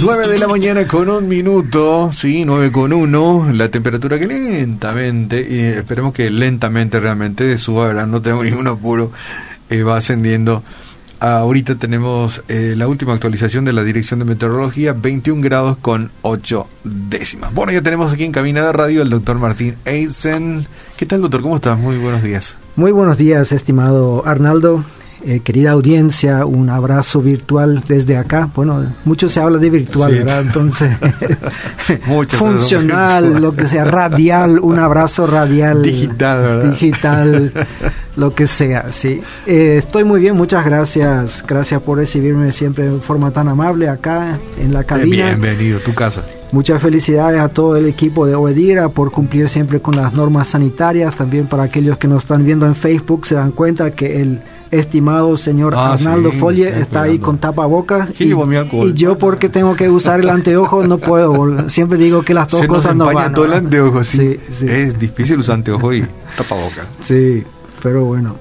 9 de la mañana con un minuto, sí, 9 con 1, la temperatura que lentamente, y esperemos que lentamente realmente suba, ¿verdad? no tengo ningún apuro, eh, va ascendiendo. Ahorita tenemos eh, la última actualización de la Dirección de Meteorología, 21 grados con 8 décimas. Bueno, ya tenemos aquí en cabina radio el doctor Martín Eisen. ¿Qué tal, doctor? ¿Cómo estás? Muy buenos días. Muy buenos días, estimado Arnaldo. Eh, querida audiencia, un abrazo virtual desde acá. Bueno, mucho se habla de virtual, ¿verdad? Entonces, funcional, lo que sea, radial, un abrazo radial. Digital, ¿verdad? Digital, lo que sea, sí. Eh, estoy muy bien, muchas gracias. Gracias por recibirme siempre de forma tan amable acá en la cabina. Bienvenido, tu casa. Muchas felicidades a todo el equipo de Oedira por cumplir siempre con las normas sanitarias. También para aquellos que nos están viendo en Facebook se dan cuenta que el estimado señor Ah, Arnaldo sí, Folle está ahí con tapabocas ¿Quién y, yo porque tengo que usar el anteojo no puedo siempre digo que las dos Se nos cosas no van todo el ¿no? anteojo, sí. sí, sí, Es difícil usar anteojo y tapaboca. sí, pero bueno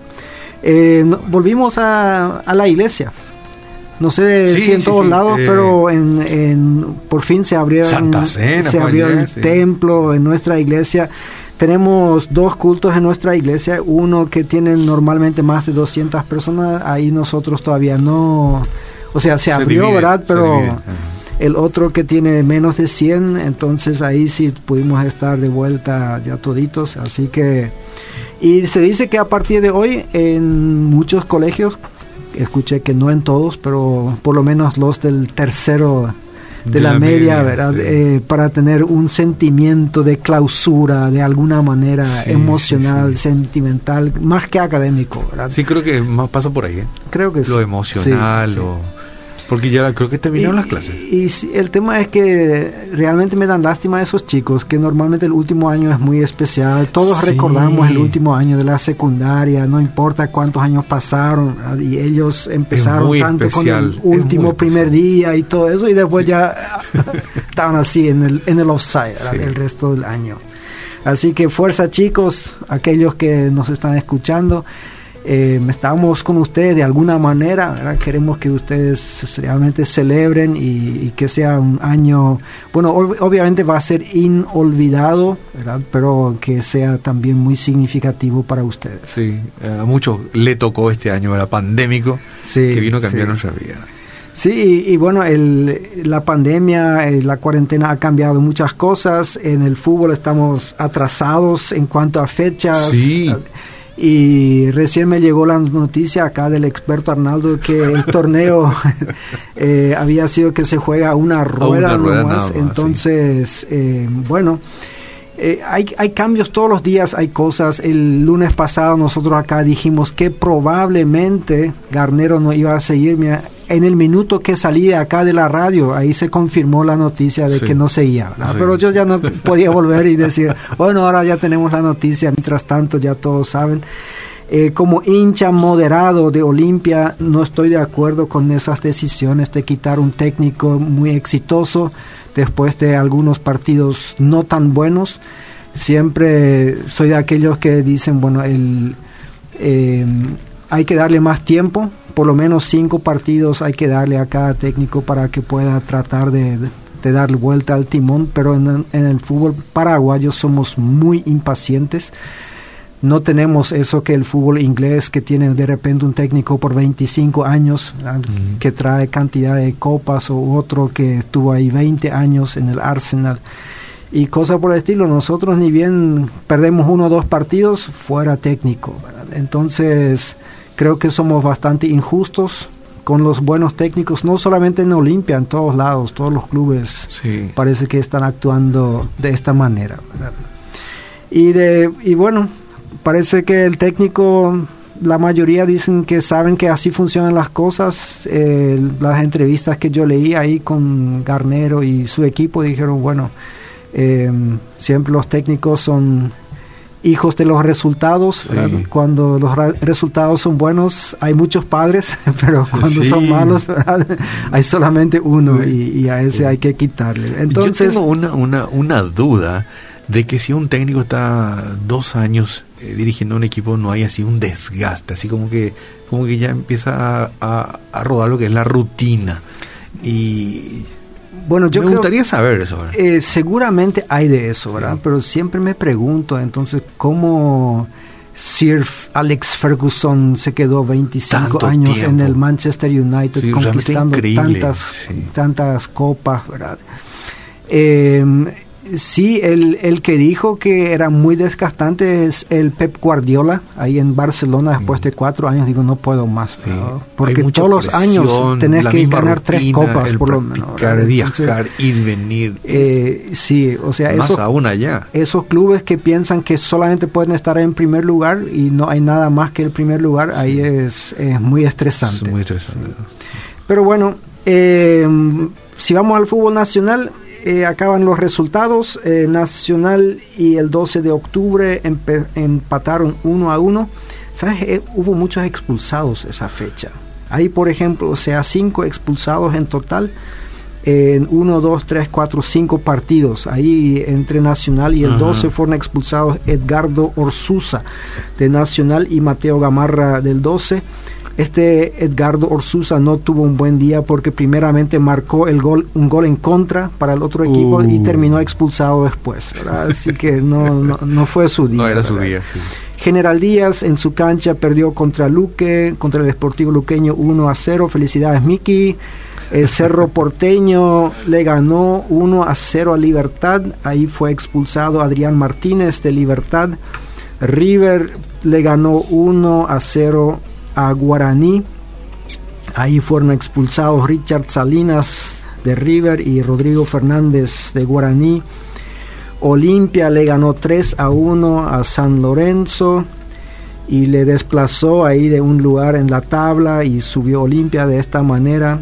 Eh, volvimos a, a la iglesia no sé Sí, si en sí, todos sí, lados eh, pero en, en- por fin se abrieron Santa Cena se abrió el templo en nuestra iglesia. Tenemos dos cultos en nuestra iglesia, uno que tiene normalmente más de 200 personas, ahí nosotros todavía no, o sea, se, abrió, divide, ¿verdad? Pero el otro que tiene menos de 100, entonces ahí sí pudimos estar de vuelta ya toditos, así que... Y se dice que a partir de hoy en muchos colegios, escuché que no en todos, pero por lo menos los del tercero de, la, media, ¿verdad? sí. Eh, para tener un sentimiento de clausura de alguna manera Sí, emocional, sí, sentimental, más que académico, ¿verdad? Sí, creo que más pasa por ahí, ¿eh? Creo que sí. Lo emocional, Sí, sí. o... Porque ya creo que terminaron las clases. Y, sí, el tema es que realmente me dan lástima a esos chicos, que normalmente el último año es muy especial. Todos Sí. recordamos el último año de la secundaria, no importa cuántos años pasaron, ¿verdad? y ellos empezaron tanto especial, con el último primer día y todo eso, y después ya estaban así en el, en el offside el resto del año. Así que fuerza chicos, aquellos que nos están escuchando. Eh, estamos con ustedes de alguna manera, ¿verdad? queremos que ustedes realmente celebren y, y que sea un año, bueno, ob- obviamente va a ser inolvidado, ¿verdad? pero que sea también muy significativo para ustedes. Sí, a muchos le tocó este año, era pandémico, Sí, que vino a cambiar sí. nuestra vida. Sí, y, y bueno, el, la pandemia, eh, la cuarentena ha cambiado muchas cosas. En el fútbol estamos atrasados en cuanto a fechas. Sí. Y recién me llegó la noticia acá del experto Arnaldo que el torneo eh, había sido que se juega una rueda, rueda nomás. más, Entonces, eh, bueno. Eh, hay, hay cambios todos los días, hay cosas. El lunes pasado nosotros acá dijimos que probablemente Garnero no iba a seguirme. En el minuto que salí de acá de la radio, ahí se confirmó la noticia de Sí. que no seguía. Sí. Pero yo ya no podía volver y decir, bueno, ahora ya tenemos la noticia. Mientras tanto, ya todos saben. Eh, como hincha moderado de Olimpia, no estoy de acuerdo con esas decisiones de quitar un técnico muy exitoso después de algunos partidos no tan buenos. Siempre soy de aquellos que dicen, bueno, el, eh, hay que darle más tiempo, por lo menos cinco partidos hay que darle a cada técnico para que pueda tratar de, de darle vuelta al timón, pero en, en el fútbol paraguayo somos muy impacientes no tenemos eso que el fútbol inglés que tiene de repente un técnico por 25 años. Ujú. que trae cantidad de copas o otro que estuvo ahí 20 años en el Arsenal y cosas por el estilo nosotros ni bien perdemos uno o dos partidos fuera técnico ¿verdad? entonces creo que somos bastante injustos con los buenos técnicos no solamente en Olimpia en todos lados todos los clubes Sí. parece que están actuando de esta manera. ¿verdad? Y, de, y bueno, parece que el técnico, la mayoría dicen que saben que así funcionan las cosas. Eh, las entrevistas que yo leí ahí con Garnero y su equipo dijeron, bueno, eh, siempre los técnicos son hijos de los resultados. Sí. ¿verdad? Cuando los resultados son buenos, hay muchos padres, pero cuando Sí. son malos, ¿verdad? hay solamente uno y, y a ese Sí. hay que quitarle. Yo Entonces, tengo una, una, una duda. de que si un técnico está dos años eh, dirigiendo un equipo no hay así un desgaste, así como que como que ya empieza a, a, rodar lo que es la rutina y bueno, yo me gustaría saber eso. Eh, seguramente hay de eso, ¿verdad? Pero siempre me pregunto, entonces, ¿cómo Sir Alex Ferguson se quedó 25 años en el Manchester United conquistando tantas, tantas copas, ¿verdad? Eh, Sí, el, el que dijo que era muy desgastante es el Pep Guardiola, ahí en Barcelona después de cuatro años, digo, no puedo más, porque todos los años tenés que ganar tres copas por lo menos. viajar, ir, venir. Eh, sí, o sea, más esos, aún allá. esos clubes que piensan que solamente pueden estar en primer lugar y no hay nada más que el primer lugar, ahí es, es, muy estresante. Es muy estresante. Pero bueno, eh, si vamos al fútbol nacional, eh, acaban los resultados. Eh, Nacional y el 12 de octubre empataron uno a uno. ¿Sabes? Eh, hubo muchos expulsados esa fecha. Hay, por ejemplo, o sea, cinco expulsados en total en 1, 2, 3, 4, 5 partidos. Ahí entre Nacional y el 12 fueron expulsados Edgardo Orsusa de Nacional y Mateo Gamarra del 12. Este Edgardo Orsusa no tuvo un buen día porque primeramente marcó el gol, un gol en contra para el otro equipo y uh. terminó expulsado después. Así que no, no, fue su día. No era su día. General Díaz en su cancha perdió contra Luque, contra el Esportivo Luqueño 1 a 0. Felicidades, Miki. El Cerro Porteño le ganó 1 a 0 a Libertad. Ahí fue expulsado Adrián Martínez de Libertad. River le ganó 1 a 0 a Guaraní. Ahí fueron expulsados Richard Salinas de River y Rodrigo Fernández de Guaraní. Olimpia le ganó 3 a 1 a San Lorenzo y le desplazó ahí de un lugar en la tabla y subió Olimpia de esta manera.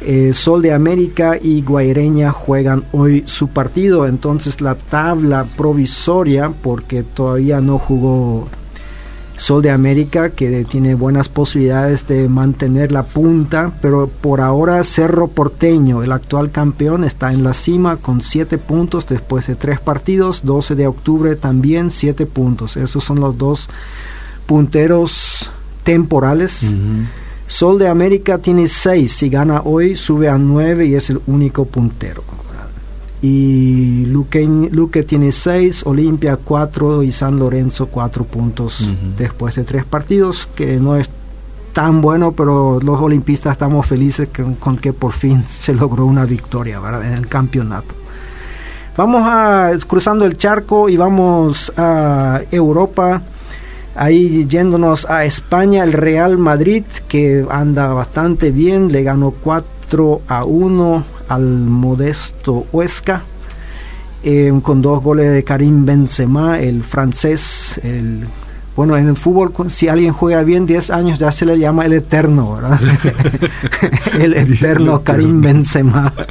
Eh, Sol de América y Guaireña juegan hoy su partido, entonces la tabla provisoria, porque todavía no jugó Sol de América que tiene buenas posibilidades de mantener la punta, pero por ahora Cerro Porteño, el actual campeón, está en la cima con 7 puntos después de 3 partidos, 12 de octubre también 7 puntos, esos son los dos punteros temporales. Sol de América tiene 6, si gana hoy sube a 9 y es el único puntero y Luque, Luque tiene 6, Olimpia 4 y San Lorenzo 4 puntos después de tres partidos, que no es tan bueno, pero los olimpistas estamos felices con, que por fin se logró una victoria en el campeonato. Vamos a cruzando el charco y vamos a Europa. Ahí yéndonos a España, el Real Madrid, que anda bastante bien, le ganó 4 a 1 al modesto Huesca. Eh, con dos goles de Karim Benzema, el francés, el bueno, en el fútbol, si alguien juega bien 10 años, ya se le llama el eterno, ¿verdad? el eterno Karim Benzema.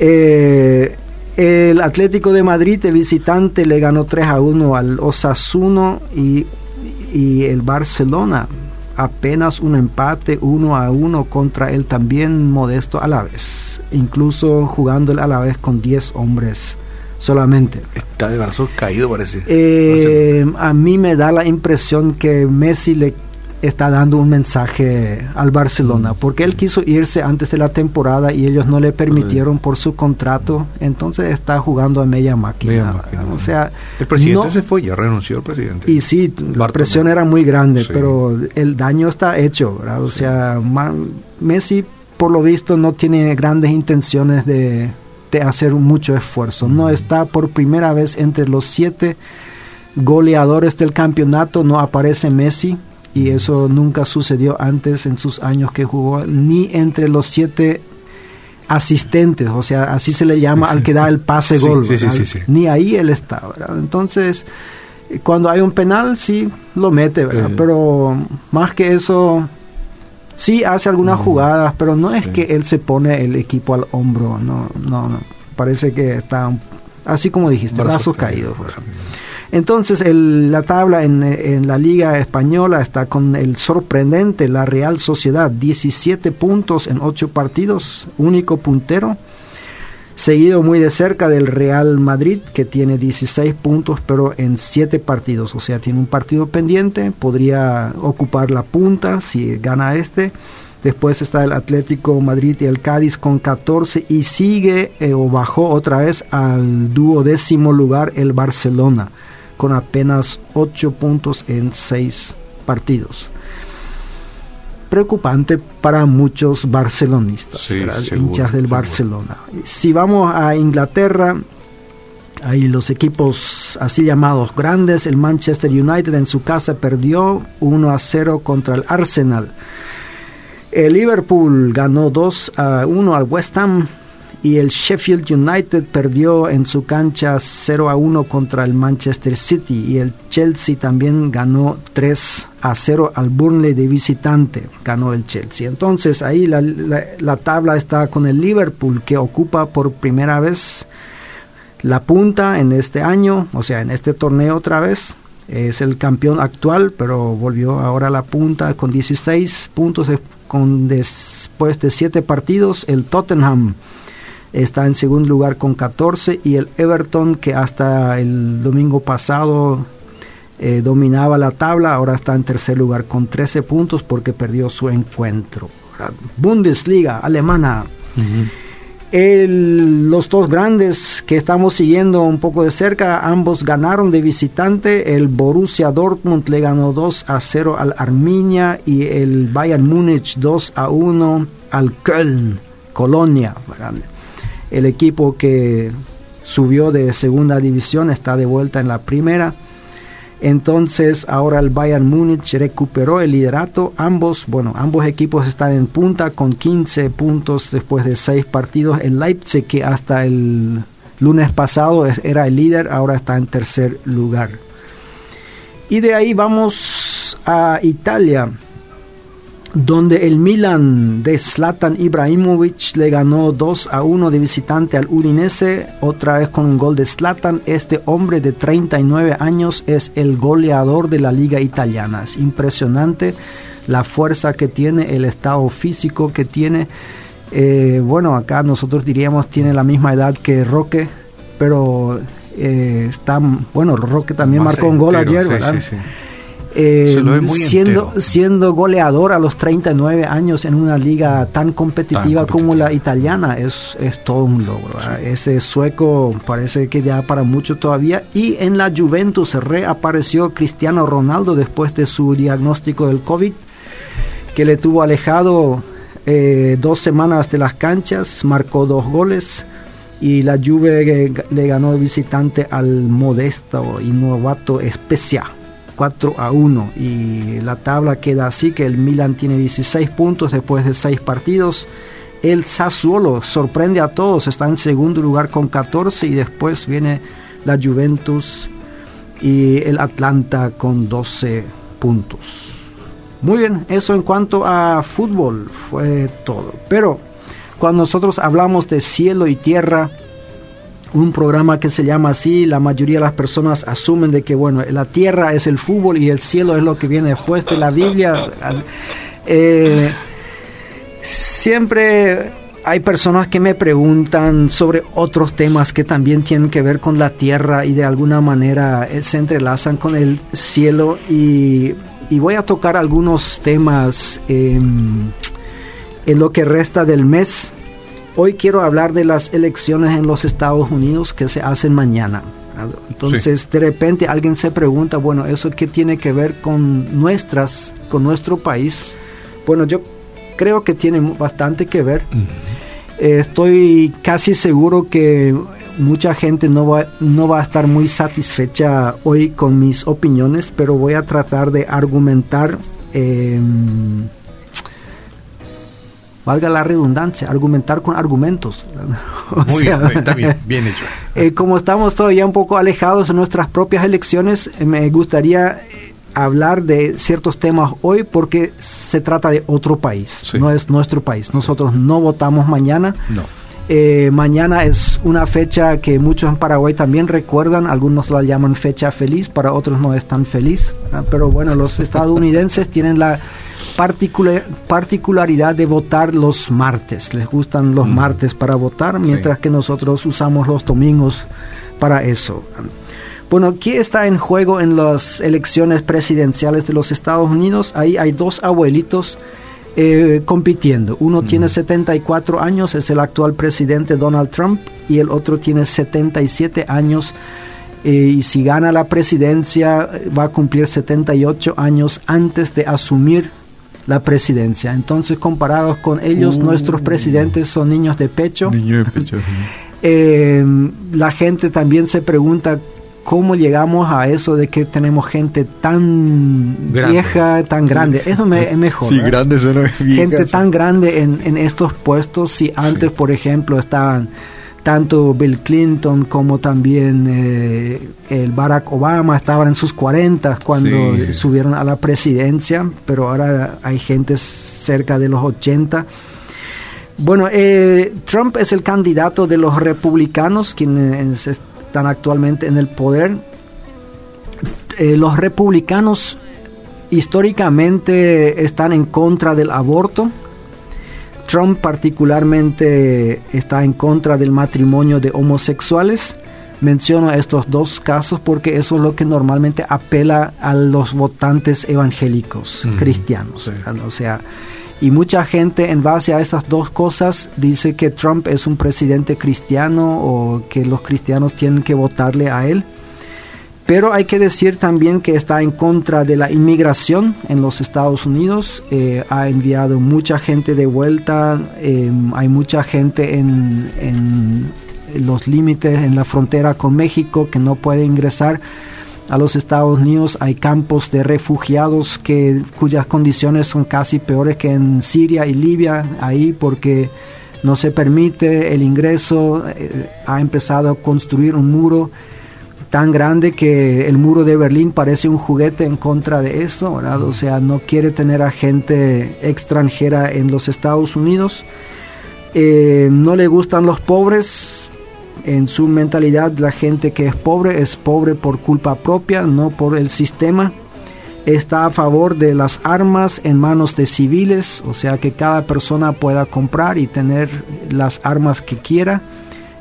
Eh, el Atlético de Madrid de visitante le ganó 3 a 1 al Osasuno y, y el Barcelona apenas un empate 1 a 1 contra el también modesto Alavés incluso jugando a la vez con 10 hombres solamente. Está de brazos caído parece. Eh, a mí me da la impresión que Messi le está dando un mensaje al Barcelona, mm. porque él quiso irse antes de la temporada y ellos no le permitieron por su contrato, entonces está jugando a media máquina. o sea, el presidente se fue, ya renunció el presidente. Y sí, la presión era muy grande, pero el daño está hecho, o sea, Messi por lo visto no tiene grandes intenciones de, hacer mucho esfuerzo. No está por primera vez entre los siete goleadores del campeonato, no aparece Messi y eso nunca sucedió antes en sus años que jugó, ni entre los siete asistentes, o sea, así se le llama al que da el pase gol, ni ahí él está, Entonces, cuando hay un penal, sí, lo mete, Pero más que eso, Sí hace algunas jugadas, pero no es que él se pone el equipo al hombro, no, no, no. Parece que está, así como dijiste, brazos, caídos. Entonces la tabla en, en, la Liga Española está con el sorprendente, la Real Sociedad, 17 puntos en 8 partidos, único puntero. Seguido muy de cerca del Real Madrid, que tiene 16 puntos, pero en 7 partidos, o sea, tiene un partido pendiente, podría ocupar la punta si gana este. Después está el Atlético Madrid y el Cádiz con 14 y sigue eh, o bajó otra vez al duodécimo lugar el Barcelona con apenas 8 puntos en 6 partidos preocupante para muchos barcelonistas, hinchas del Barcelona. Si vamos a Inglaterra, hay los equipos así llamados grandes. El Manchester United en su casa perdió 1 a 0 contra el Arsenal. El Liverpool ganó 2 a 1 al West Ham y el Sheffield United perdió en su cancha 0 a 1 contra el Manchester City y el Chelsea también ganó 3 a 0 al Burnley de visitante, ganó el Chelsea. Entonces ahí la, la, tabla está con el Liverpool que ocupa por primera vez la punta en este año, o sea, en este torneo otra vez. Es el campeón actual, pero volvió ahora a la punta con 16 puntos con después de 7 partidos. El Tottenham está en segundo lugar con 14 y el Everton que hasta el domingo pasado eh, dominaba la tabla, ahora está en tercer lugar con 13 puntos porque perdió su encuentro. Bundesliga alemana. los dos grandes que estamos siguiendo un poco de cerca, ambos ganaron de visitante. El Borussia Dortmund le ganó 2 a 0 al Arminia y el Bayern Múnich 2 a 1 al Köln, Colonia el equipo que subió de segunda división está de vuelta en la primera. Entonces ahora el Bayern Múnich recuperó el liderato. Ambos, bueno, ambos equipos están en punta con 15 puntos después de 6 partidos. El Leipzig que hasta el lunes pasado era el líder, ahora está en tercer lugar. Y de ahí vamos a Italia donde el Milan de Zlatan Ibrahimovic le ganó 2 a 1 de visitante al Udinese, otra vez con un gol de Zlatan. Este hombre de 39 años es el goleador de la liga italiana. Es impresionante la fuerza que tiene, el estado físico que tiene. Eh, bueno, acá nosotros diríamos tiene la misma edad que Roque, pero eh, está, bueno, Roque también marcó un gol ayer, ¿verdad? Eh, siendo, siendo goleador a los 39 años en una liga tan competitiva, como la italiana, es, es todo un logro. Ese sueco parece que ya para mucho todavía. Y en la Juventus reapareció Cristiano Ronaldo después de su diagnóstico del COVID, que le tuvo alejado eh, dos semanas de las canchas, marcó dos goles y la Juve le ganó visitante al modesto y novato Spezia 4 a 1 y la tabla queda así que el Milan tiene 16 puntos después de 6 partidos. El Sassuolo sorprende a todos, está en segundo lugar con 14 y después viene la Juventus y el Atlanta con 12 puntos. Muy bien, eso en cuanto a fútbol fue todo. Pero cuando nosotros hablamos de cielo y tierra, un programa que se llama así, la mayoría de las personas asumen de que, bueno, la tierra es el fútbol y el cielo es lo que viene después de la Biblia. Eh, siempre hay personas que me preguntan sobre otros temas que también tienen que ver con la tierra y de alguna manera eh, se entrelazan con el cielo y, voy a tocar algunos temas en lo que resta del mes Hoy quiero hablar de las elecciones en los Estados Unidos que se hacen mañana. Entonces, de repente alguien se pregunta, bueno, ¿eso qué tiene que ver con nuestras, con nuestro país? Bueno, yo creo que tiene bastante que ver. estoy casi seguro que mucha gente no va, no va a estar muy satisfecha hoy con mis opiniones, pero voy a tratar de argumentar. Eh, valga la redundancia, argumentar con argumentos. Muy bien, está bien, bien hecho. Eh, como estamos todavía un poco alejados de nuestras propias elecciones, eh, me gustaría eh, hablar de ciertos temas hoy porque se trata de otro país, no es nuestro país. Nosotros no votamos mañana. No. Mañana es una fecha que muchos en Paraguay también recuerdan, algunos la llaman fecha feliz, para otros no es tan feliz, pero bueno, los estadounidenses tienen la particularidad de votar los martes. Les gustan los martes para votar, mientras que nosotros usamos los domingos para eso. Bueno, ¿qué está en juego en las elecciones presidenciales de los Estados Unidos? Ahí hay dos abuelitos eh, compitiendo. Uno tiene 74 años, es el actual presidente Donald Trump, y el otro tiene 77 años. Eh, y si gana la presidencia, va a cumplir 78 años antes de asumir la presidencia. Entonces, comparados con ellos, uh. nuestros presidentes son niños de pecho. Niños de pecho. Eh, la gente también se pregunta cómo llegamos a eso de que tenemos gente tan vieja, tan grande. Eso me, es mejor. Sí, grande Gente tan grande en, en, estos puestos. Si antes, por ejemplo, estaban tanto Bill Clinton como también eh, el Barack Obama estaban en sus 40 cuando subieron a la presidencia, pero ahora hay gente cerca de los 80. Bueno, eh, Trump es el candidato de los republicanos, quienes están actualmente en el poder. Eh, los republicanos históricamente están en contra del aborto. Trump particularmente está en contra del matrimonio de homosexuales. Menciono estos dos casos porque eso es lo que normalmente apela a los votantes evangélicos cristianos. O sea, y mucha gente en base a esas dos cosas dice que Trump es un presidente cristiano o que los cristianos tienen que votarle a él. Pero hay que decir también que está en contra de la inmigración en los Estados Unidos. Eh, ha enviado mucha gente de vuelta. Em, hay mucha gente en, en los límites, en la frontera con México que no puede ingresar a los Estados Unidos hay campos de refugiados que cuyas condiciones son casi peores que en Siria y Libia ahí porque no se permite el ingreso eh, ha empezado a construir un muro tan grande que el muro de Berlín parece un juguete en contra de esto, o sea, no quiere tener a gente extranjera en los Estados Unidos. Eh, no le gustan los pobres, en su mentalidad la gente que es pobre es pobre por culpa propia, no por el sistema. Está a favor de las armas en manos de civiles, o sea que cada persona pueda comprar y tener las armas que quiera.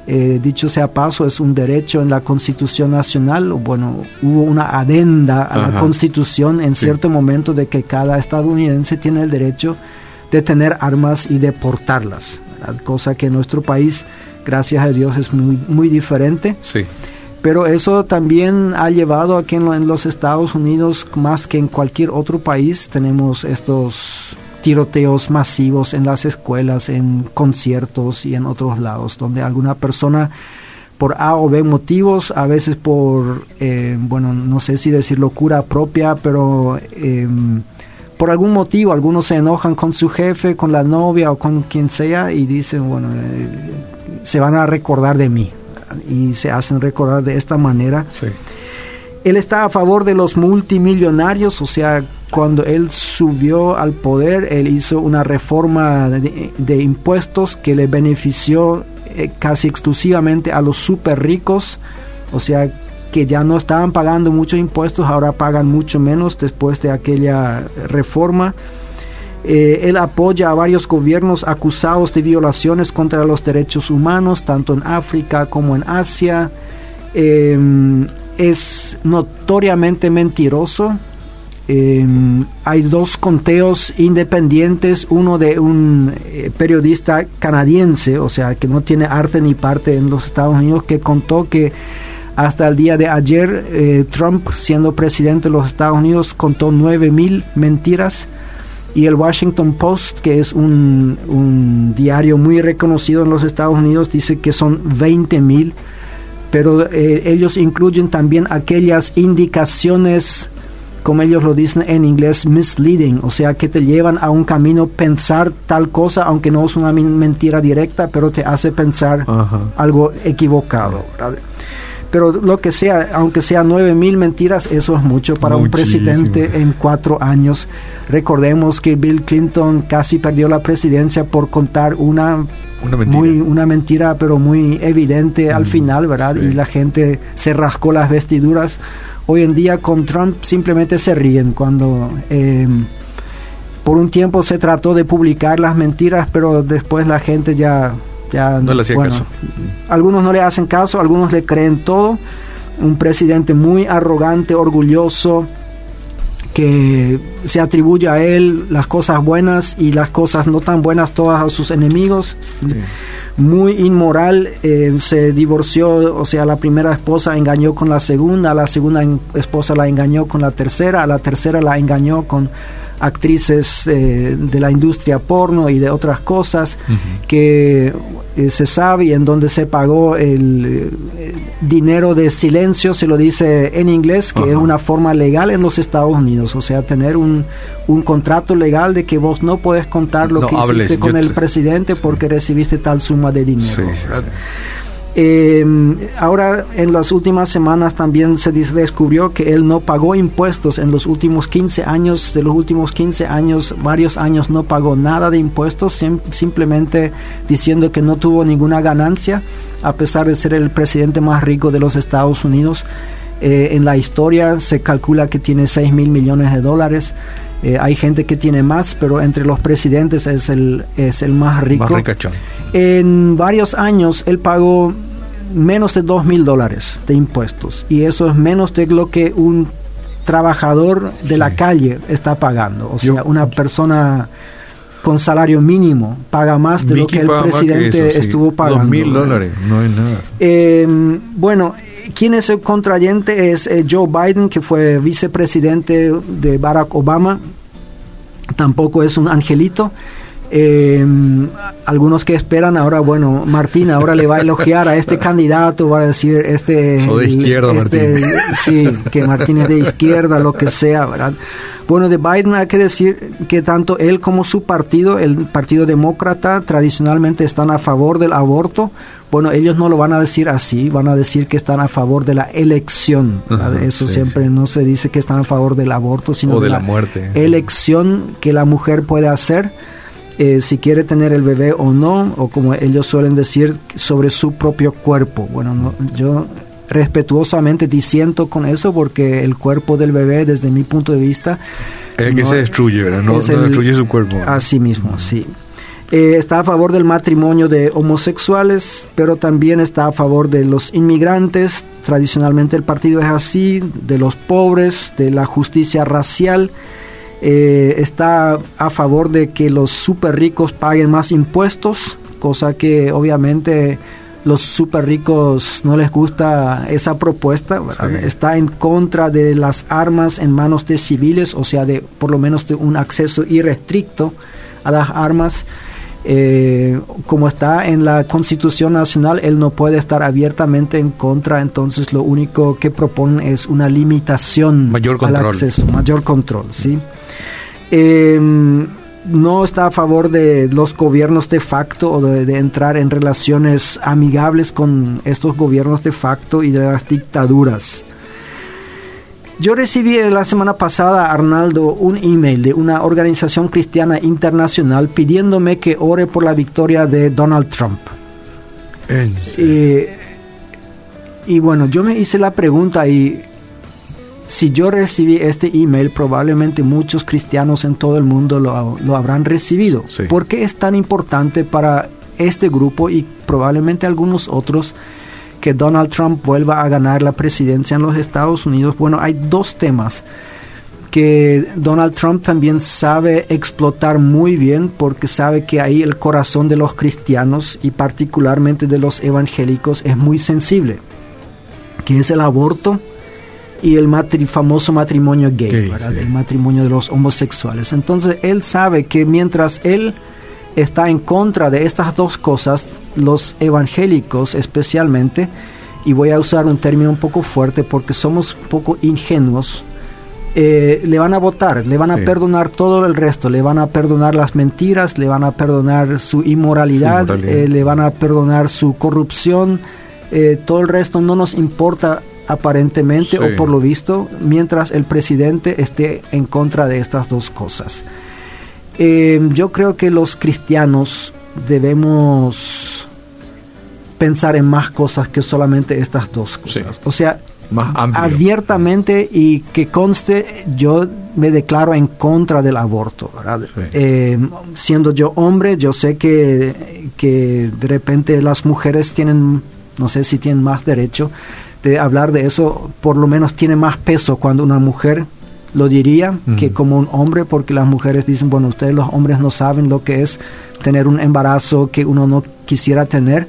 Eh, dicho sea paso, es un derecho en la Constitución Nacional. Bueno, hubo una adenda a la Constitución en cierto momento de que cada estadounidense tiene el derecho de tener armas y de portarlas, cosa que en nuestro país gracias a Dios es muy, muy diferente. Sí. Pero eso también ha llevado a que en, los Estados Unidos, más que en cualquier otro país, tenemos estos tiroteos masivos en las escuelas, en conciertos y en otros lados, donde alguna persona por A o B motivos, a veces por, eh, bueno, no sé si decir locura propia, pero em, por algún motivo algunos se enojan con su jefe, con la novia o con quien sea y dicen, bueno, eh, se van a recordar de mí y se hacen recordar de esta manera. Él está a favor de los multimillonarios, o sea, cuando él subió al poder, él hizo una reforma de, impuestos que le benefició eh, casi exclusivamente a los super ricos, o sea, que ya no estaban pagando muchos impuestos, ahora pagan mucho menos después de aquella reforma. Eh, él apoya a varios gobiernos acusados de violaciones contra los derechos humanos, tanto en África como en Asia. Em, es notoriamente mentiroso. Em, hay dos conteos independientes, uno de un eh, periodista canadiense, o sea, que no tiene arte ni parte en los Estados Unidos, que contó que hasta el día de ayer eh, Trump, siendo presidente de los Estados Unidos, contó nueve mil mentiras. Y el Washington Post, que es un, diario muy reconocido en los Estados Unidos, dice que son 20 mil, pero eh, ellos incluyen también aquellas indicaciones, como ellos lo dicen en inglés, misleading, o sea, que te llevan a un camino pensar tal cosa, aunque no es una mentira directa, pero te hace pensar algo equivocado pero lo que sea, aunque sea nueve mil mentiras, eso es mucho para un presidente en cuatro años. Recordemos que Bill Clinton casi perdió la presidencia por contar una una mentira. Muy, una mentira, pero muy evidente al mm, final, ¿verdad? Y la gente se rascó las vestiduras. Hoy en día con Trump simplemente se ríen cuando eh, por un tiempo se trató de publicar las mentiras, pero después la gente ya... ya no le hacía caso. Algunos no le hacen caso, algunos le creen todo. Un presidente muy arrogante, orgulloso, que se atribuye a él las cosas buenas y las cosas no tan buenas todas a sus enemigos. Muy inmoral, eh, se divorció, o sea, la primera esposa engañó con la segunda, la segunda esposa la engañó con la tercera, la tercera la engañó con actrices eh, de la industria porno y de otras cosas que eh, se sabe y en donde se pagó el, eh, dinero de silencio, se lo dice en inglés, que es una forma legal en los Estados Unidos, o sea, tener un, un contrato legal de que vos no puedes contar lo que hiciste con el presidente porque recibiste tal suma de dinero. Eh, ahora, en las últimas semanas también se descubrió que él no pagó impuestos en los últimos 15 años. De los últimos 15 años, varios años no pagó nada de impuestos, simplemente diciendo que no tuvo ninguna ganancia, a pesar de ser el presidente más rico de los Estados Unidos. Eh, en la historia se calcula que tiene 6 mil millones de dólares. Eh, hay gente que tiene más, pero entre los presidentes es el, es el más rico. en varios años él pagó menos de 2 mil dólares de impuestos y eso es menos de lo que un trabajador de la calle está pagando. O sea, una persona con salario mínimo paga más de lo que el presidente estuvo pagando. 2 mil dólares, no es nada. Eh, bueno, ¿quién es el contrayente? Es eh, Joe Biden, que fue vicepresidente de Barack Obama. Tampoco es un angelito. Eh, algunos que esperan ahora, bueno, Martín ahora le va a elogiar a este candidato, va a decir este... de izquierda, este, Martín. Sí, que Martín es de izquierda, lo que sea, ¿verdad? Bueno, de Biden hay que decir que tanto él como su partido, el Partido Demócrata, tradicionalmente están a favor del aborto. Bueno, ellos no lo van a decir así, van a decir que están a favor de la elección. Eso siempre no se dice que están a favor del aborto, sino de, la, muerte. elección que la mujer puede hacer eh, si quiere tener el bebé o no, o como ellos suelen decir, sobre su propio cuerpo. Bueno, yo respetuosamente disiento con eso porque el cuerpo del bebé, desde mi punto de vista... El que se destruye, ¿verdad? No, destruye su cuerpo. Así mismo, sí. Eh, está a favor del matrimonio de homosexuales, pero también está a favor de los inmigrantes. Tradicionalmente el partido es así, de los pobres, de la justicia racial eh, está a favor de que los super ricos paguen más impuestos, cosa que obviamente los super ricos no les gusta esa propuesta, está en contra de las armas en manos de civiles, o sea, de por lo menos de un acceso irrestricto a las armas. Eh, como está en la Constitución Nacional, él no puede estar abiertamente en contra, entonces lo único que propone es una limitación mayor al acceso, mayor control, ¿sí? Em, no está a favor de los gobiernos de facto o de, entrar en relaciones amigables con estos gobiernos de facto y de las dictaduras. Yo recibí la semana pasada, Arnaldo, un email de una organización cristiana internacional pidiéndome que ore por la victoria de Donald Trump. Y bueno, yo me hice la pregunta y si yo recibí este email, probablemente muchos cristianos en todo el mundo lo, habrán recibido. ¿Por qué es tan importante para este grupo y probablemente algunos otros que Donald Trump vuelva a ganar la presidencia en los Estados Unidos? Bueno, hay dos temas que Donald Trump también sabe explotar muy bien porque sabe que ahí el corazón de los cristianos y particularmente de los evangélicos es muy sensible, que es el aborto y el famoso matrimonio gay, el matrimonio de los homosexuales. Entonces él sabe que mientras él está en contra de estas dos cosas, los evangélicos especialmente, y voy a usar un término un poco fuerte porque somos un poco ingenuos, eh, le van a votar, le van a perdonar todo el resto, le van a perdonar las mentiras, le van a perdonar su inmoralidad, eh, le van a perdonar su corrupción, eh, todo el resto no nos importa aparentemente o por lo visto, mientras el presidente esté en contra de estas dos cosas. Eh, yo creo que los cristianos debemos pensar en más cosas que solamente estas dos cosas. O sea, más amplio. abiertamente y que conste, yo me declaro en contra del aborto. Eh, siendo yo hombre, yo sé que, que de repente las mujeres tienen, no sé si tienen más derecho de hablar de eso, por lo menos tiene más peso cuando una mujer lo diría que como un hombre, porque las mujeres dicen, bueno, ustedes los hombres no saben lo que es tener un embarazo que uno no quisiera tener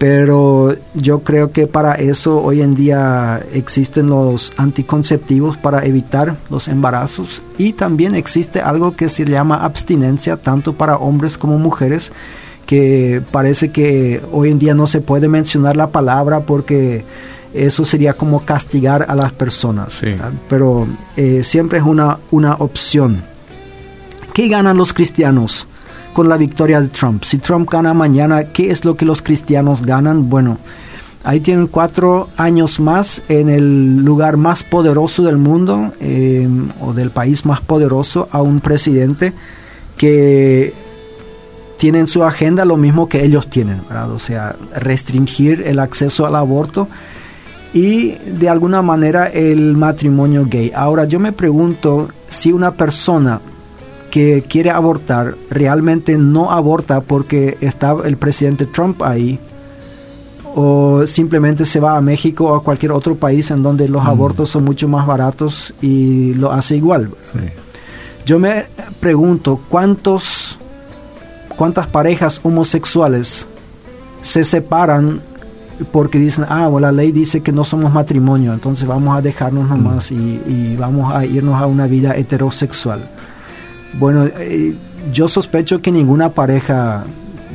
pero yo creo que para eso hoy en día existen los anticonceptivos para evitar los embarazos. Y también existe algo que se llama abstinencia tanto para hombres como mujeres que parece que hoy en día no se puede mencionar la palabra porque eso sería como castigar a las personas pero eh, siempre es una, una opción ¿qué ganan los cristianos? con la victoria de Trump. Si Trump gana mañana, ¿qué es lo que los cristianos ganan? Bueno, ahí tienen cuatro años más en el lugar más poderoso del mundo eh, o del país más poderoso a un presidente que tiene en su agenda lo mismo que ellos tienen, o sea, restringir el acceso al aborto y de alguna manera el matrimonio gay. Ahora yo me pregunto si una persona que quiere abortar realmente no aborta porque está el presidente Trump ahí o simplemente se va a México o a cualquier otro país en donde los mm. abortos son mucho más baratos y lo hace igual. Yo me pregunto cuántos cuántas parejas homosexuales se separan porque dicen, ah, la ley dice que no somos matrimonio, entonces vamos a dejarnos nomás mm. y, y vamos a irnos a una vida heterosexual. Bueno, eh, yo sospecho que ninguna pareja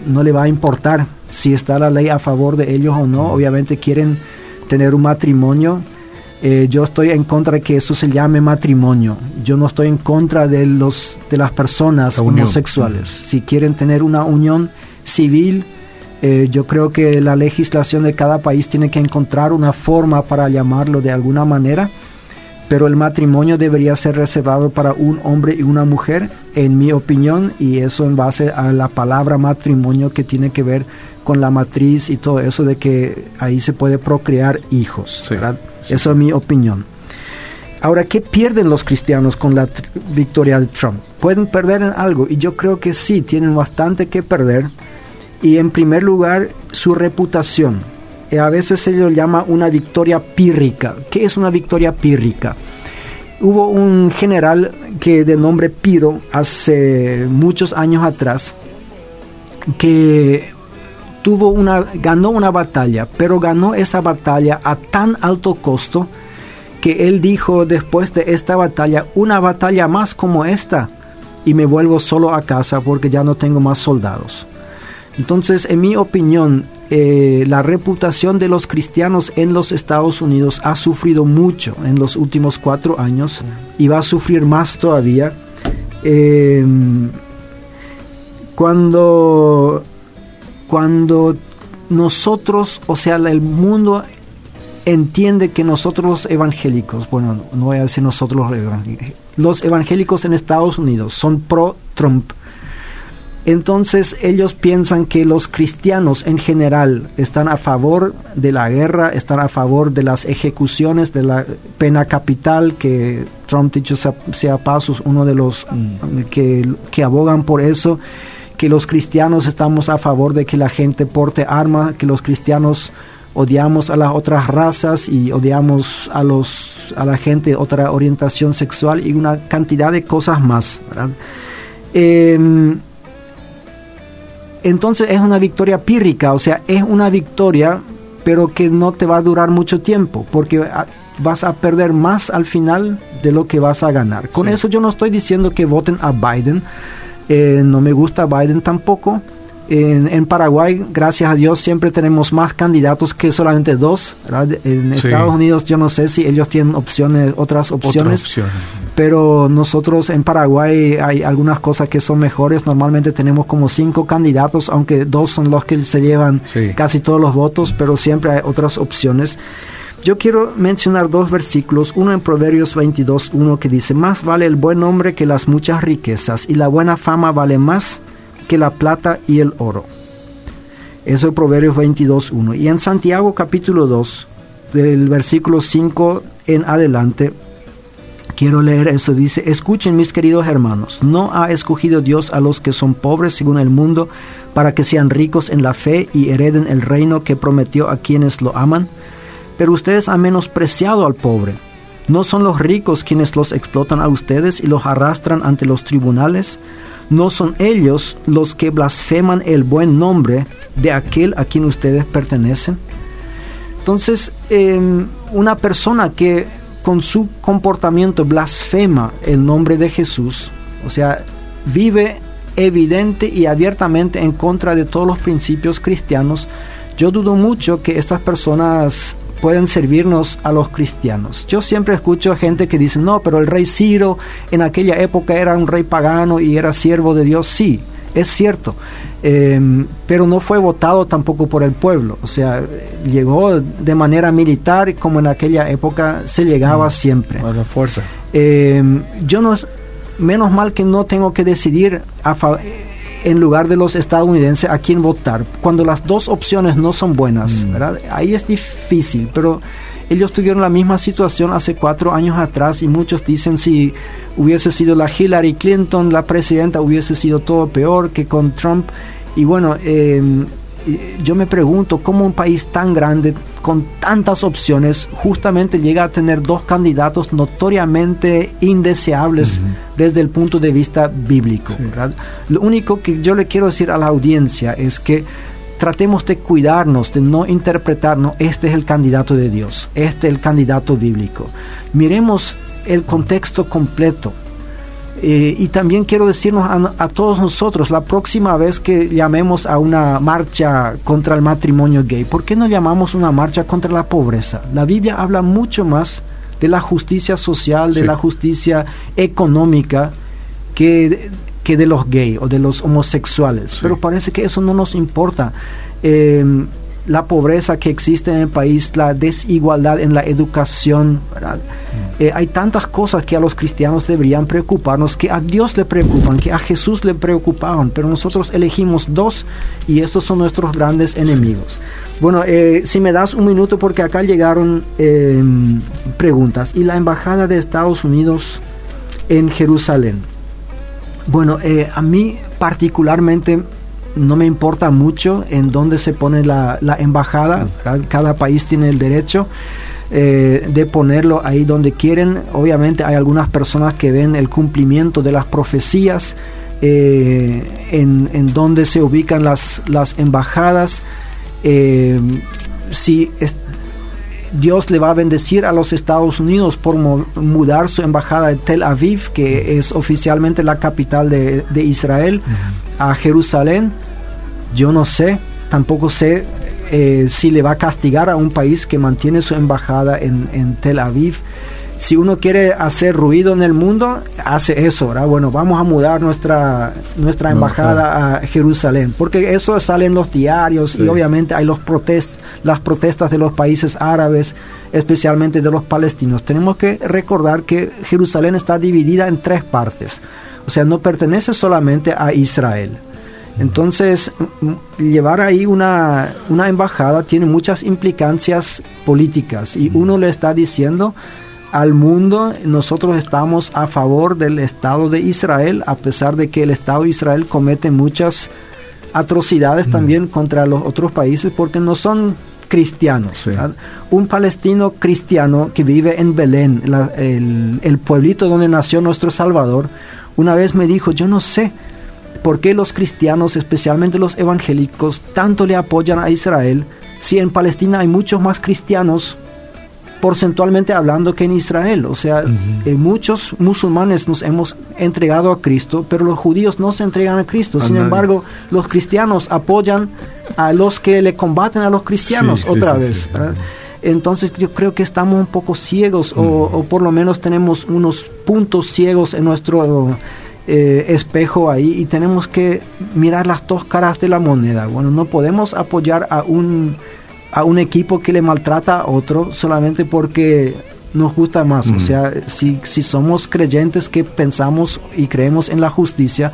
no le va a importar si está la ley a favor de ellos o no. Obviamente quieren tener un matrimonio. Eh, yo estoy en contra de que eso se llame matrimonio. Yo no estoy en contra de los de las personas homosexuales. Si quieren tener una unión civil, eh, yo creo que la legislación de cada país tiene que encontrar una forma para llamarlo de alguna manera pero el matrimonio debería ser reservado para un hombre y una mujer, en mi opinión, y eso en base a la palabra matrimonio que tiene que ver con la matriz y todo eso de que ahí se puede procrear hijos. Eso es mi opinión. Ahora, ¿qué pierden los cristianos con la victoria de Trump? ¿Pueden perder en algo? Y yo creo que sí, tienen bastante que perder. Y en primer lugar, su reputación eh, a veces se lo llama una victoria pírrica. ¿Qué es una victoria pírrica? Hubo un general que de nombre Piro hace muchos años atrás que tuvo una ganó una batalla, pero ganó esa batalla a tan alto costo que él dijo después de esta batalla, una batalla más como esta y me vuelvo solo a casa porque ya no tengo más soldados. Entonces, en mi opinión, eh, la reputación de los cristianos en los Estados Unidos ha sufrido mucho en los últimos cuatro años y va a sufrir más todavía. Em, cuando, cuando nosotros, o sea, el mundo entiende que nosotros los evangélicos, bueno, no voy a decir nosotros los evangélicos, los evangélicos en Estados Unidos son pro-Trump entonces ellos piensan que los cristianos en general están a favor de la guerra, están a favor de las ejecuciones, de la pena capital, que Trump, dicho sea, pasos, uno de los mm, que, que abogan por eso, que los cristianos estamos a favor de que la gente porte armas, que los cristianos odiamos a las otras razas y odiamos a los a la gente de otra orientación sexual y una cantidad de cosas más. ¿verdad? Entonces es una victoria pírrica, o sea, es una victoria, pero que no te va a durar mucho tiempo, porque vas a perder más al final de lo que vas a ganar. Con eso yo no estoy diciendo que voten a Biden, eh, no me gusta Biden tampoco, en, Paraguay, gracias a Dios, siempre tenemos más candidatos que solamente dos. En Estados Unidos, yo no sé si ellos tienen opciones, otras opciones, pero nosotros en Paraguay hay algunas cosas que son mejores. Normalmente tenemos como cinco candidatos, aunque dos son los que se llevan casi todos los votos, pero siempre hay otras opciones. Yo quiero mencionar dos versículos, uno en Proverbios 22, uno que dice, más vale el buen hombre que las muchas riquezas y la buena fama vale más que la plata y el oro. Eso es Proverbios 22.1. Y en Santiago capítulo 2, del versículo 5 en adelante, quiero leer eso. Dice, escuchen mis queridos hermanos, no ha escogido Dios a los que son pobres según el mundo para que sean ricos en la fe y hereden el reino que prometió a quienes lo aman. Pero ustedes han menospreciado al pobre. ¿No son los ricos quienes los explotan a ustedes y los arrastran ante los tribunales? ¿No son ellos los que blasfeman el buen nombre de aquel a quien ustedes pertenecen? Entonces, em, una persona que con su comportamiento blasfema el nombre de Jesús, o sea, vive evidente y abiertamente en contra de todos los principios cristianos, yo dudo mucho que estas personas pueden servirnos a los cristianos. Yo siempre escucho a gente que dice, no, pero el rey Ciro en aquella época era un rey pagano y era siervo de Dios. Sí, es cierto, em, pero no fue votado tampoco por el pueblo. O sea, llegó de manera militar como en aquella época se llegaba mm, siempre. A la fuerza. Em, yo no, menos mal que no tengo que decidir a en lugar de los estadounidenses a quién votar. Cuando las dos opciones no son buenas, mm. ¿verdad? Ahí es difícil, pero ellos tuvieron la misma situación hace cuatro años atrás y muchos dicen si hubiese sido la Hillary Clinton la presidenta hubiese sido todo peor que con Trump. Y bueno, eh, yo me pregunto cómo un país tan grande, con tantas opciones, justamente llega a tener dos candidatos notoriamente indeseables desde el punto de vista bíblico. Lo único que yo le quiero decir a la audiencia es que tratemos de cuidarnos, de no interpretarnos, este es el candidato de Dios, este es el candidato bíblico. Miremos el contexto completo eh, y también quiero decirnos a, todos nosotros, la próxima vez que llamemos a una marcha contra el matrimonio gay, ¿por qué no llamamos una marcha contra la pobreza? La Biblia habla mucho más de la justicia social, de la justicia económica, que, que de los gays o de los homosexuales. Pero parece que eso no nos importa. Eh, la pobreza que existe en el país, la desigualdad en la educación. Mm. Eh, hay tantas cosas que a los cristianos deberían preocuparnos, que a Dios le preocupan, que a Jesús le preocupaban, pero nosotros elegimos dos y estos son nuestros grandes enemigos. Bueno, eh, si me das un minuto porque acá llegaron em, preguntas. Y la Embajada de Estados Unidos en Jerusalén. Bueno, eh, a mí particularmente no me importa mucho en dónde se pone la, embajada, cada país tiene el derecho. Eh, de ponerlo ahí donde quieren. Obviamente hay algunas personas que ven el cumplimiento de las profecías, eh, en, en, donde se ubican las, las embajadas. Eh, Dios le va a bendecir a los Estados Unidos por mudar su embajada de Tel Aviv, que es oficialmente la capital de, Israel, a Jerusalén yo no sé, tampoco sé eh, si le va a castigar a un país que mantiene su embajada en, Tel Aviv. Si uno quiere hacer ruido en el mundo, hace eso, ¿verdad? Bueno, vamos a mudar nuestra, nuestra embajada a Jerusalén, porque eso sale en los diarios y obviamente hay los protest, las protestas de los países árabes, especialmente de los palestinos. Tenemos que recordar que Jerusalén está dividida en tres partes, o sea, no pertenece solamente a Israel. Entonces, llevar ahí una, embajada tiene muchas implicancias políticas y uno le está diciendo al mundo, nosotros estamos a favor del Estado de Israel, a pesar de que el Estado de Israel comete muchas atrocidades también contra los otros países porque no son cristianos. Un palestino cristiano que vive en Belén, el, el pueblito donde nació nuestro Salvador, una vez me dijo, yo no sé, ¿Por qué los cristianos, especialmente los evangélicos, tanto le apoyan a Israel si en Palestina hay muchos más cristianos porcentualmente hablando que en Israel? O sea, eh, muchos musulmanes nos hemos entregado a Cristo, pero los judíos no se entregan a Cristo. Sin embargo, los cristianos apoyan a los que le combaten a los cristianos otra vez. entonces yo creo que estamos un poco ciegos o, o, por lo menos tenemos unos puntos ciegos en nuestro eh, espejo ahí y tenemos que mirar las dos caras de la moneda. Bueno, no podemos apoyar a un, a un equipo que le maltrata a otro solamente porque nos gusta más. O sea, si, si somos creyentes que pensamos y creemos en la justicia,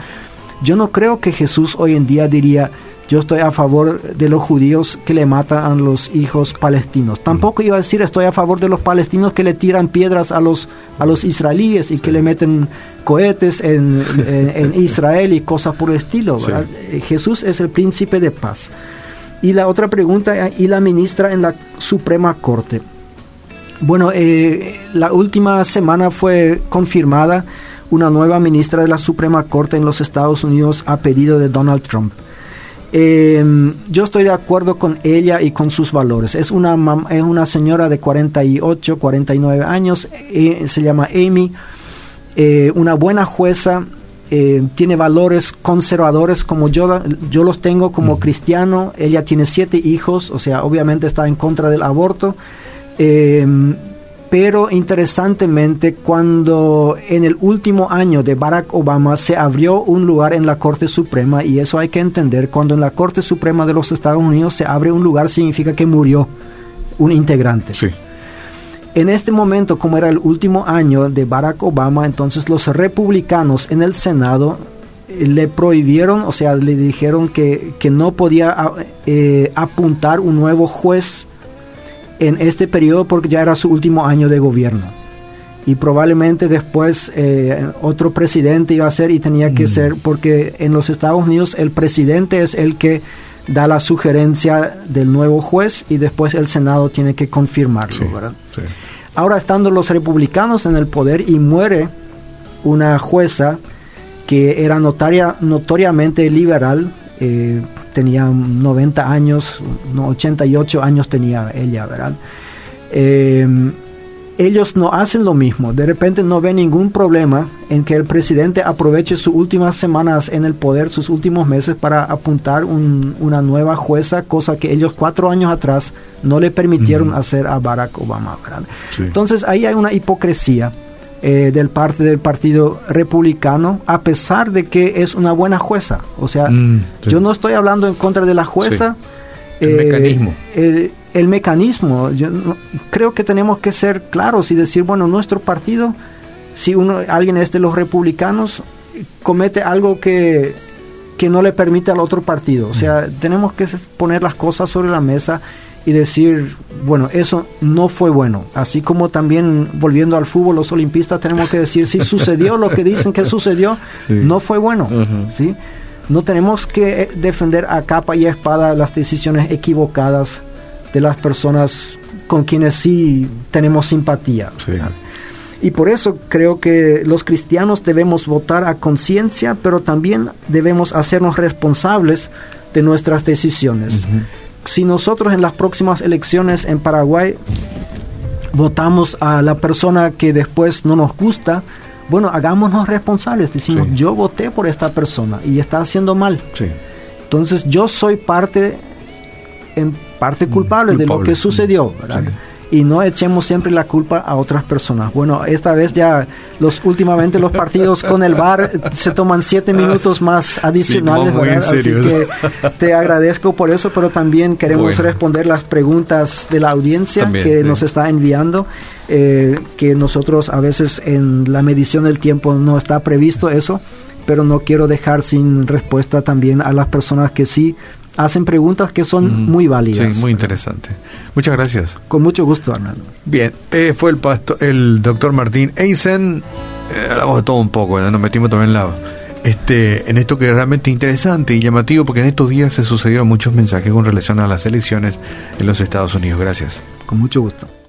yo no creo que Jesús hoy en día diría, yo estoy a favor de los judíos que le matan a los hijos palestinos. Tampoco iba a decir estoy a favor de los palestinos que le tiran piedras a los, a los israelíes y que le meten cohetes en, Israel y cosas por el estilo. Jesús es el príncipe de paz. Y la otra pregunta, y la ministra en la Suprema Corte. Bueno, eh, la última semana fue confirmada una nueva ministra de la Suprema Corte en los Estados Unidos a pedido de Donald Trump. Eh, yo estoy de acuerdo con ella y con sus valores. Es una, es una señora de 48, 49 años, eh, se llama Amy, eh, una buena jueza, tiene valores conservadores como yo, yo los tengo como cristiano. Ella tiene siete hijos, o sea, obviamente está en contra del aborto pero interesantemente cuando en el último año de Barack Obama se abrió un lugar en la Corte Suprema y eso hay que entender, cuando en la Corte Suprema de los Estados Unidos se abre un lugar significa que murió un integrante. Sí. En este momento, como era el último año de Barack Obama, entonces los republicanos en el Senado eh, le prohibieron, o sea, le dijeron que, que no podía eh, apuntar un nuevo juez en este periodo porque ya era su último año de gobierno. Y probablemente después eh, otro presidente iba a ser y tenía que mm. ser porque en los Estados Unidos el presidente es el que da la sugerencia del nuevo juez y después el Senado tiene que confirmarlo. Ahora estando los republicanos en el poder y muere una jueza que era notaria, notoriamente liberal, eh, tenía 90 años, no, 88 años tenía ella, ¿verdad? Eh, ellos no hacen lo mismo. De repente no ven ningún problema en que el presidente aproveche sus últimas semanas en el poder, sus últimos meses, para apuntar una nueva jueza, cosa que ellos cuatro años atrás no le permitieron hacer a Barack Obama. Entonces ahí hay una hipocresía eh, del parte del Partido Republicano, a pesar de que es una buena jueza. O sea, mm, yo no estoy hablando en contra de la jueza. El eh, mecanismo. El, mecanismo. Yo creo que tenemos que ser claros y decir, bueno, nuestro partido, si uno, alguien es de los republicanos, comete algo que, que no le permite al otro partido. O sea, mm. tenemos que poner las cosas sobre la mesa y decir, bueno, eso no fue bueno. Así como también volviendo al fútbol, los olimpistas tenemos que decir, si sucedió lo que dicen que sucedió, no fue bueno. ¿sí? No tenemos que defender a capa y espada las decisiones equivocadas de las personas con quienes sí tenemos simpatía. Y por eso creo que los cristianos debemos votar a conciencia, pero también debemos hacernos responsables de nuestras decisiones si nosotros en las próximas elecciones en Paraguay votamos a la persona que después no nos gusta, bueno, hagámonos responsables. Decimos, yo voté por esta persona y está haciendo mal. Entonces yo soy parte, en parte culpable, de lo que sucedió. ¿verdad? y no echemos siempre la culpa a otras personas. Bueno, esta vez ya los últimamente los partidos con el VAR se toman siete minutos más adicionales, Así que te agradezco por eso, pero también queremos responder las preguntas de la audiencia que nos está enviando. Eh, que nosotros a veces en la medición del tiempo no está previsto eso, pero no quiero dejar sin respuesta también a las personas que sí hacen preguntas que son muy válidas. Sí, muy interesante. Muchas gracias. Con mucho gusto, Arnaldo. Bien, eh, fue el, pastor, el doctor Martín Eisen. Eh, hablamos de todo un poco, nos metimos también en, la, este, en esto que es realmente interesante y llamativo, porque en estos días se sucedieron muchos mensajes con relación a las elecciones en los Estados Unidos. Gracias. Con mucho gusto.